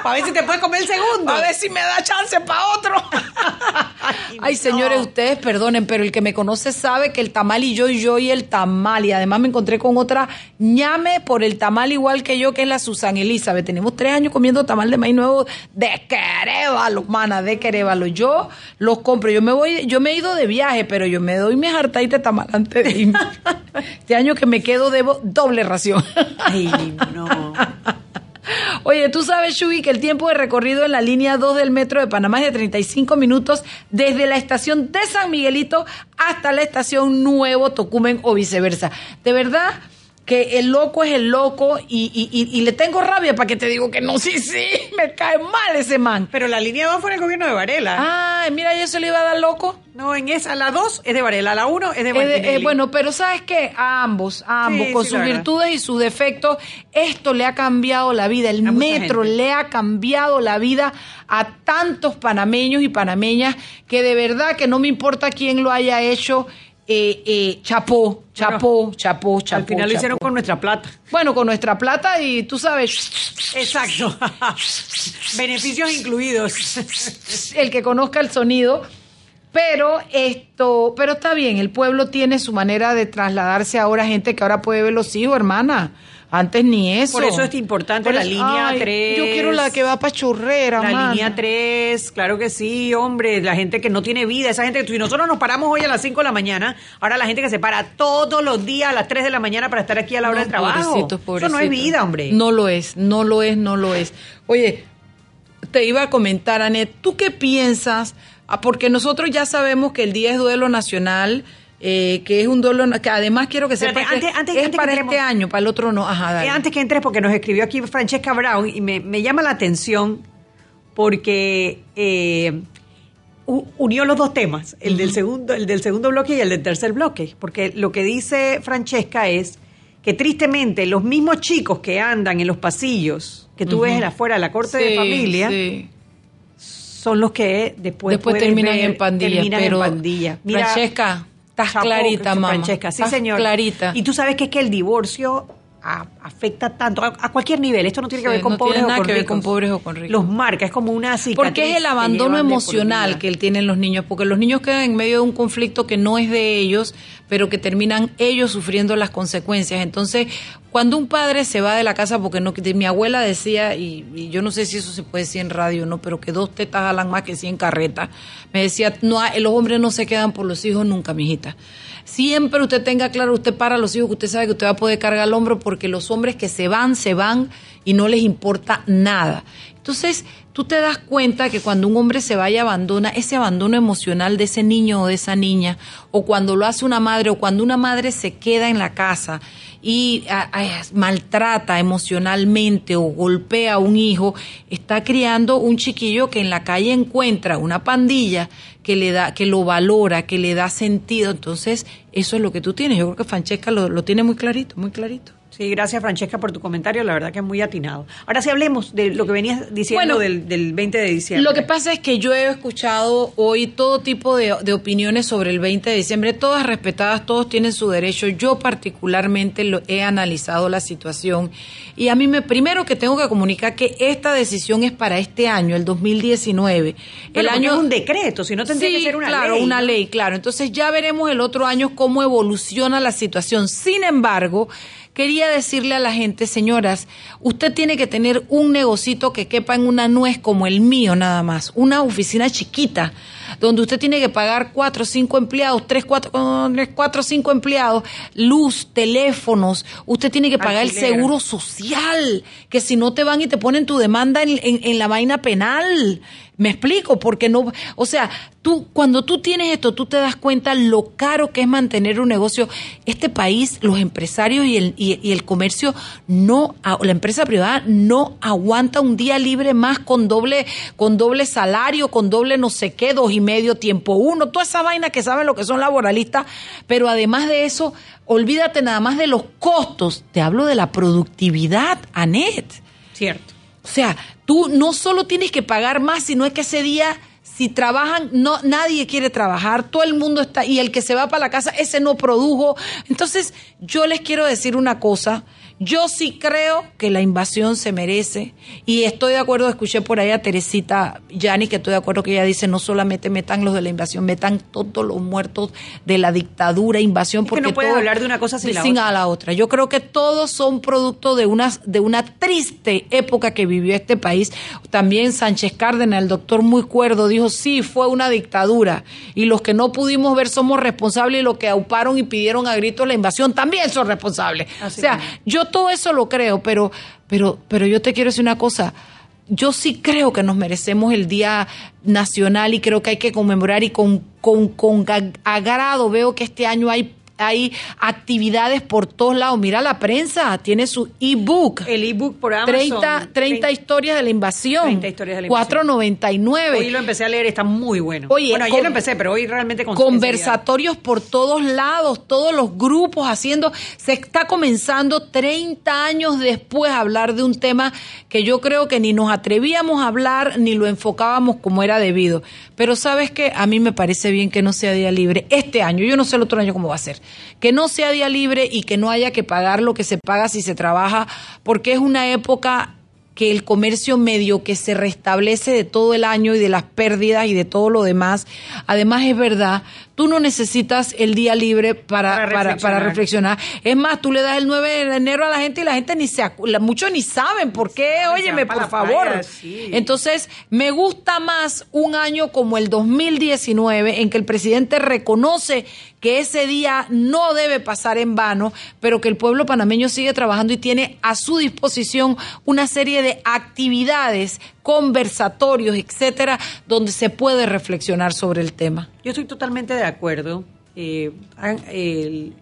Para ver si te puedes comer el segundo. A ver si me da chance para otro. Ay, señores, ustedes perdonen, pero el que me conoce sabe que el tamal y yo y yo y el tamal. Y además me encontré con otra ñame por el tamal igual que yo, que es la Susan Elizabeth. Tenemos tres años comiendo tamal de maíz nuevo de Querévalo, mana, de Querévalo. Yo los compro. Yo me voy, yo me he ido de viaje, pero yo me doy mis de tamal antes de irme. Este año que me quedo debo doble ración. Ay, no. Oye, tú sabes, Shubi, que el tiempo de recorrido en la línea 2 del metro de Panamá es de 35 minutos desde la estación de San Miguelito hasta la estación Nuevo Tocumen o viceversa. De verdad que el loco es el loco y, y- y- y le tengo rabia para que te digo que no, sí, sí, me cae mal ese man. Pero la línea 2 fue en el gobierno de Varela. Ay, mira, yo se le iba a dar loco. No, en esa, la 2 es de Varela, la 1 es de Eh, Martinelli. eh, bueno, pero ¿sabes qué? A ambos, a ambos, Sí, con sí, sus virtudes y sus defectos, esto le ha cambiado la vida. El A metro le ha cambiado la vida a tantos panameños y panameñas que de verdad que no me importa quién lo haya hecho. Eh, eh, chapó, chapó, chapó, chapó. Al final lo hicieron con nuestra plata. Bueno, con nuestra plata y tú sabes, Exacto. Beneficios incluidos. el que conozca el sonido. Pero esto, pero está bien, el pueblo tiene su manera de trasladarse ahora, gente que ahora puede ver los hijos, hermana. Antes ni eso. Por eso es importante Por la línea ay, 3. Yo quiero la que va para churrera, La línea 3, claro que sí, hombre, la gente que no tiene vida, esa gente que si nosotros nos paramos hoy a las 5 de la mañana, ahora la gente que se para todos los días a las 3 de la mañana para estar aquí a la hora No, del trabajo. pobrecitos, Eso no es vida, hombre. No lo es, no lo es, no lo es. Oye, te iba a comentar, Anet, ¿tú qué piensas? Ah, Porque nosotros ya sabemos que el día es duelo nacional, eh, que es un na- que además quiero que sepas Espérate, que antes- antes- es antes que para entremos- este año, para el otro no. Ajá, dale. Eh, antes que entres, porque nos escribió aquí Francesca Brown y me, me llama la atención porque eh, unió los dos temas, el del segundo, el del segundo bloque y el del tercer bloque, porque lo que dice Francesca es que tristemente los mismos chicos que andan en los pasillos que tú Ujú. ves afuera de la corte de familia sí. son los que después, terminan ver- en pandilla, terminan pero en pandilla. Mira, Francesca, estás Chapo, clarita, mamá. Francesca, sí, Estás señor. clarita. Y tú sabes que es que el divorcio a- afecta tanto, a, a cualquier nivel. Esto no tiene que Sí, ver con no pobres tiene o nada con que ver ricos. con pobres o con ricos. Los marca, es como una cicatriz. Porque es el abandono emocional que tienen los niños, porque los niños quedan en medio de un conflicto que no es de ellos, pero que terminan ellos sufriendo las consecuencias. Entonces, cuando un padre se va de la casa, porque no, mi abuela decía, y, y yo no sé si eso se puede decir en radio no, pero que dos tetas jalan más que cien carretas, me decía, no, los hombres no se quedan por los hijos nunca, mijita. Siempre usted tenga claro, usted para los hijos que usted sabe que usted va a poder cargar al hombro, porque los hombres que se van, se van y no les importa nada. Entonces, tú te das cuenta que cuando un hombre se va y abandona, ese abandono emocional de ese niño o de esa niña, o cuando lo hace una madre, o cuando una madre se queda en la casa y maltrata emocionalmente o golpea a un hijo, está criando un chiquillo que en la calle encuentra una pandilla que le da, que lo valora, que le da sentido. Entonces, eso es lo que tú tienes. Yo creo que Francesca lo, lo tiene muy clarito, muy clarito. Sí, gracias Francesca por tu comentario, la verdad que es muy atinado. Ahora sí hablemos de lo que venías diciendo Bueno, del, del 20 de diciembre. Lo que pasa es que yo he escuchado hoy todo tipo de, de opiniones sobre el 20 de diciembre, todas respetadas, todos tienen su derecho. Yo particularmente lo he analizado la situación y a mí me primero que tengo que comunicar que esta decisión es para este año, el 2019. Bueno, el año es un decreto, si no tendría Sí, que ser una claro, ley. una ¿no? ley, claro. Entonces ya veremos el otro año cómo evoluciona la situación. Sin embargo, quería decirle a la gente, señoras, usted tiene que tener un negocito que quepa en una nuez como el mío nada más, una oficina chiquita donde usted tiene que pagar cuatro o cinco empleados, tres, cuatro, oh, tres, cuatro o cinco empleados, luz, teléfonos, usted tiene que pagar el seguro social, que si no te van y te ponen tu demanda en, en- en la vaina penal. Me explico, porque no, o sea, tú, cuando tú tienes esto, tú te das cuenta lo caro que es mantener un negocio. Este país, los empresarios y el, y, y el comercio, no, la empresa privada no aguanta un día libre más con doble, con doble salario, con doble no sé qué, dos y medio tiempo uno, toda esa vaina que saben lo que son laboralistas, pero además de eso, olvídate nada más de los costos. Te hablo de la productividad, Anet. Cierto. O sea, tú no solo tienes que pagar más, sino es que ese día, si trabajan, no, nadie quiere trabajar, todo el mundo está, y el que se va para la casa, ese no produjo. Entonces, yo les quiero decir una cosa. Yo sí creo que la invasión se merece y estoy de acuerdo, escuché por ahí a Teresita Yani que estoy de acuerdo que ella dice no solamente metan los de la invasión, metan todos los muertos de la dictadura, invasión, Es que porque no puedes todo- hablar de una cosa sin la sin otra. a la otra. Yo creo que todos son producto de una, de una triste época que vivió este país. También Sánchez Cárdenas, el doctor muy cuerdo, dijo, sí, fue una dictadura. Y los que no pudimos ver somos responsables y los que auparon y pidieron a gritos la invasión también son responsables. Así o sea, yo todo eso lo creo, pero, pero, pero yo te quiero decir una cosa. Yo sí creo que nos merecemos el Día Nacional y creo que hay que conmemorar y con, con, con ag- agrado veo que este año hay hay actividades por todos lados. Mira la prensa, tiene su ebook. El ebook por Amazon. 30, 30 historias de la invasión. 30 historias de la invasión. 4.99. Hoy lo empecé a leer, está muy bueno. Oye, bueno, ayer lo empecé, pero hoy realmente con Conversatorios por todos lados, todos los grupos haciendo. Se está comenzando 30 años después a hablar de un tema que yo creo que ni nos atrevíamos a hablar ni lo enfocábamos como era debido. Pero sabes que a mí me parece bien que no sea día libre este año. Yo no sé el otro año cómo va a ser. Que no sea día libre y que no haya que pagar lo que se paga si se trabaja, porque es una época que el comercio medio que se restablece de todo el año y de las pérdidas y de todo lo demás. Además es verdad, tú no necesitas el día libre para, Para para, para reflexionar. Es más, tú le das el 9 de enero a la gente y la gente ni se muchos ni saben por qué, óyeme, por favor. playa, sí. Entonces, me gusta más un año como el 2019 en que el presidente reconoce que ese día no debe pasar en vano, pero que el pueblo panameño sigue trabajando y tiene a su disposición una serie de actividades, conversatorios, etcétera, donde se puede reflexionar sobre el tema. Yo estoy totalmente de acuerdo. Eh, han- el,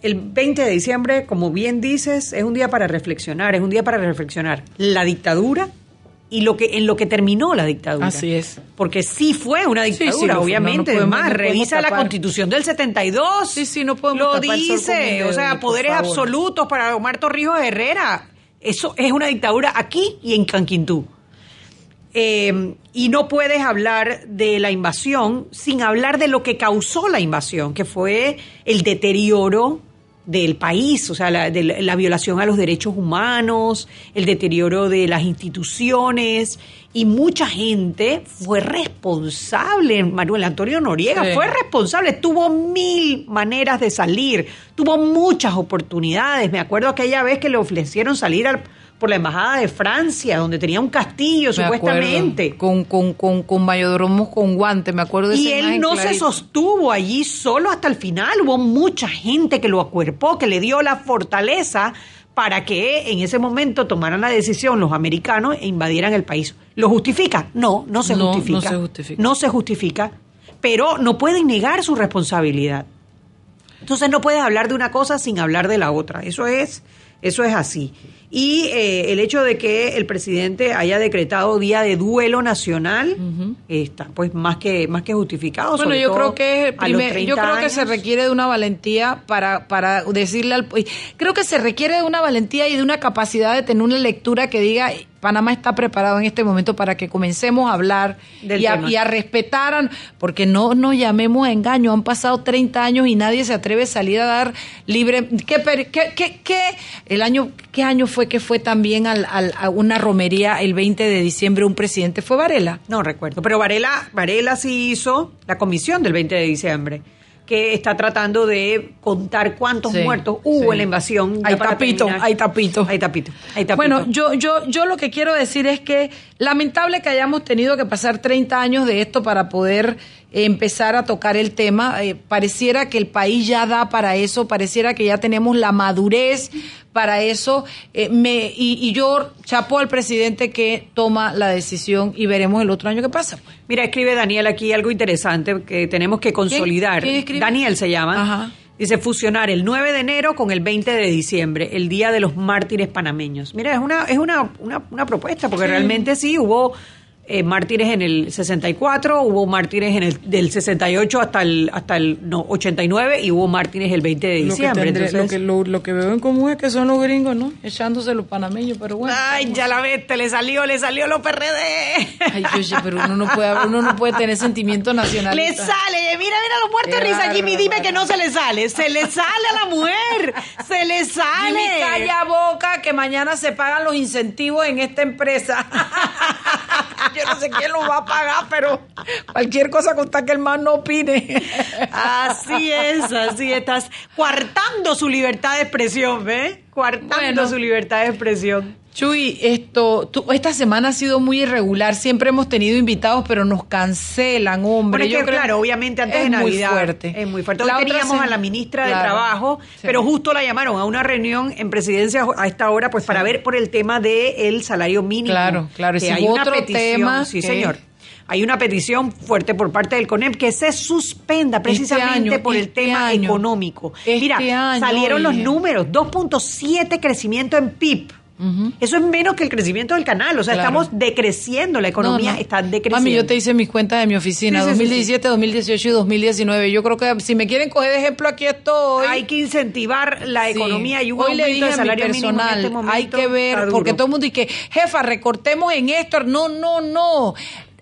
el 20 de diciembre, como bien dices, es un día para reflexionar, es un día para reflexionar la dictadura y lo que en lo que terminó la dictadura. Así es. Porque sí fue una Sí, sí, dictadura, lo fue. obviamente. No, no podemos- Además, no podemos revisa la. Constitución del 72. Sí, sí, no podemos Lo tapar dice, o sea, poderes absolutos para Omar Torrijos Herrera. Eso es una dictadura aquí y en Canquintú. Eh, y no puedes hablar de la invasión sin hablar de lo que causó la invasión, que fue el deterioro del país, o sea, la, de la- la violación a los derechos humanos, el deterioro de las instituciones, y mucha gente fue responsable. Manuel Antonio Noriega Sí. fue responsable, tuvo mil maneras de salir, tuvo muchas oportunidades. Me acuerdo aquella vez que le ofrecieron salir al- por la embajada de Francia, donde tenía un castillo, Me acuerdo, supuestamente. con, con, con, con mayordomos con guante, me acuerdo de Y él no se sostuvo allí solo hasta el final. Hubo mucha gente que lo acuerpó, que le dio la fortaleza para que en ese momento tomaran la decisión los americanos e invadieran el país. ¿Lo justifica? No, no se No, no justifica. se justifica. No se justifica, pero no pueden negar su responsabilidad. Entonces no puedes hablar de una cosa sin hablar de la otra. Eso es, eso es así. Y eh, el hecho de que el presidente haya decretado día de duelo nacional está pues más que más que justificado. Bueno, sobre yo todo creo que primer- yo 30 creo que se requiere de una valentía para para decirle al creo que se requiere de una valentía y de una capacidad de tener una lectura que diga Panamá está preparado en este momento para que comencemos a hablar y a, y a respetar, porque no nos llamemos a engaño. Han pasado 30 años y nadie se atreve a salir a dar libre. ¿Qué, qué, qué- qué- el año, ¿Qué año fue que fue también al- al- a una romería el 20 de diciembre un presidente? ¿Fue Varela? No recuerdo, pero Varela, Varela sí hizo la comisión del 20 de diciembre, que está tratando de contar cuántos Sí, muertos hubo sí. en la invasión. Hay tapito, hay tapito. Hay tapito, hay tapito. Bueno, yo, yo, yo lo que quiero decir es que lamentable que hayamos tenido que pasar 30 años de esto para poder empezar a tocar el tema. Eh, pareciera que el país ya da para eso, pareciera que ya tenemos la madurez para eso. Eh, me, y, y yo chapo al presidente que toma la decisión y veremos el otro año qué pasa. pues. Mira, escribe Daniel aquí algo interesante que tenemos que consolidar. quién? Daniel se llama. Ajá. Dice fusionar el 9 de enero con el 20 de diciembre, el Día de los Mártires Panameños. Mira, es una, es una, una, una propuesta, porque Sí. realmente sí hubo eh, mártires en el 64, hubo mártires en el del 68 hasta el hasta el no, 89 y hubo mártires el 20 de Lo que, diciembre. tendré- Entonces- lo, que, lo, lo que veo en común es que son los gringos, ¿no? Echándose los panameños, pero bueno. Ay, ya la vete, le salió, le salió lo PRD. Ay, pero uno no puede, uno no puede tener sentimiento nacional. Le sale, mira, mira los muertos de risa, Jimmy, dime que no se le sale. Se le sale a la mujer, se le sale. Jimmy, calla boca que mañana se pagan los incentivos en esta empresa. Yo no sé quién los va a pagar, pero cualquier cosa con tal que el man no opine. Así es, así estás coartando su libertad de expresión, ¿ves? Coartando Bueno. su libertad de expresión. Chuy, esto, tú- esta semana ha sido muy irregular. Siempre hemos tenido invitados, pero nos cancelan, hombre. Bueno, es que, claro, obviamente antes es de Navidad. Muy fuerte. Es muy fuerte. Hoy La teníamos se- a la ministra de. Trabajo, Sí. pero justo la llamaron a una reunión en presidencia a esta hora, pues para ver por el tema del salario mínimo. Claro, claro, Que ese hay otro petición, tema sí, que- señor. hay una petición fuerte por parte del CONEP que se suspenda precisamente año, por el este tema año. económico. Este Mira, año, salieron los números, 2.7 crecimiento en PIB. Eso es menos que el crecimiento del canal, o sea, Claro. estamos decreciendo, la economía No, no. está decreciendo. Mami, yo te hice mis cuentas de mi oficina, Sí, sí, sí, 2017, 2018 y 2019. Yo creo que si me quieren coger de ejemplo, aquí estoy. Hay que incentivar la Sí. economía y un Hoy le aumento dije de a mi salario mínimo en personal, este momento hay que ver, porque todo el mundo dice, jefa, recortemos en esto. No, no, no.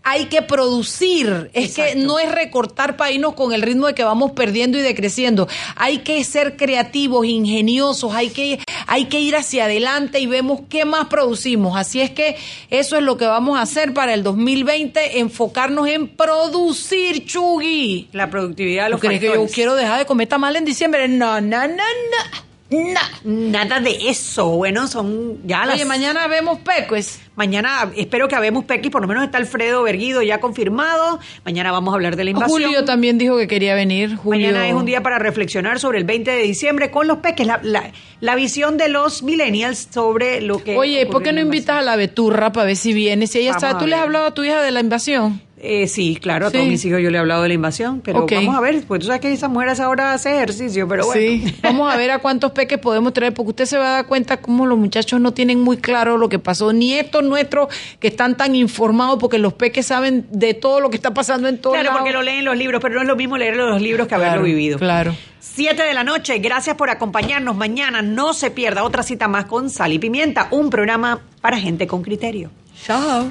Hay que producir. Es que no es recortar para irnos con el ritmo de que vamos perdiendo y decreciendo. Hay que ser creativos, ingeniosos, hay que, hay que ir hacia adelante y vemos qué más producimos. Así es que eso es lo que vamos a hacer para el 2020, enfocarnos en producir, Chugui. La productividad de ¿Tú los crees que yo quiero dejar de comer tamal en diciembre? No, no, no, no. No. Nada de eso. Bueno, son ya las... Oye, mañana vemos pecues. Mañana espero que habemos Pequi, por lo menos está Alfredo Berguido ya confirmado. Mañana vamos a hablar de la invasión. Julio también dijo que quería venir. Julio. Mañana es un día para reflexionar sobre el 20 de diciembre con los peques, la, la, la visión de los millennials sobre lo que... Oye, ¿por qué no invitas a la Beturra para ver si viene? Si ella Vamos a ¿tú le has hablado a tu hija de la invasión? Eh, sí, claro, a todos Sí. mis hijos yo le he hablado de la invasión, pero vamos a ver, pues tú sabes que esa mujer a esa hora hace ejercicio, pero bueno. Sí, vamos a ver a cuántos peques podemos traer, porque usted se va a dar cuenta cómo los muchachos no tienen muy claro lo que pasó, ni estos nuestros que están tan informados, porque los peques saben de todo lo que está pasando en todo Claro, porque lo leen los libros, pero no es lo mismo leer los libros que haberlo vivido. Claro. Siete de la noche, gracias por acompañarnos. Mañana no se pierda otra cita más con Sal y Pimienta, un programa para gente con criterio. Chao.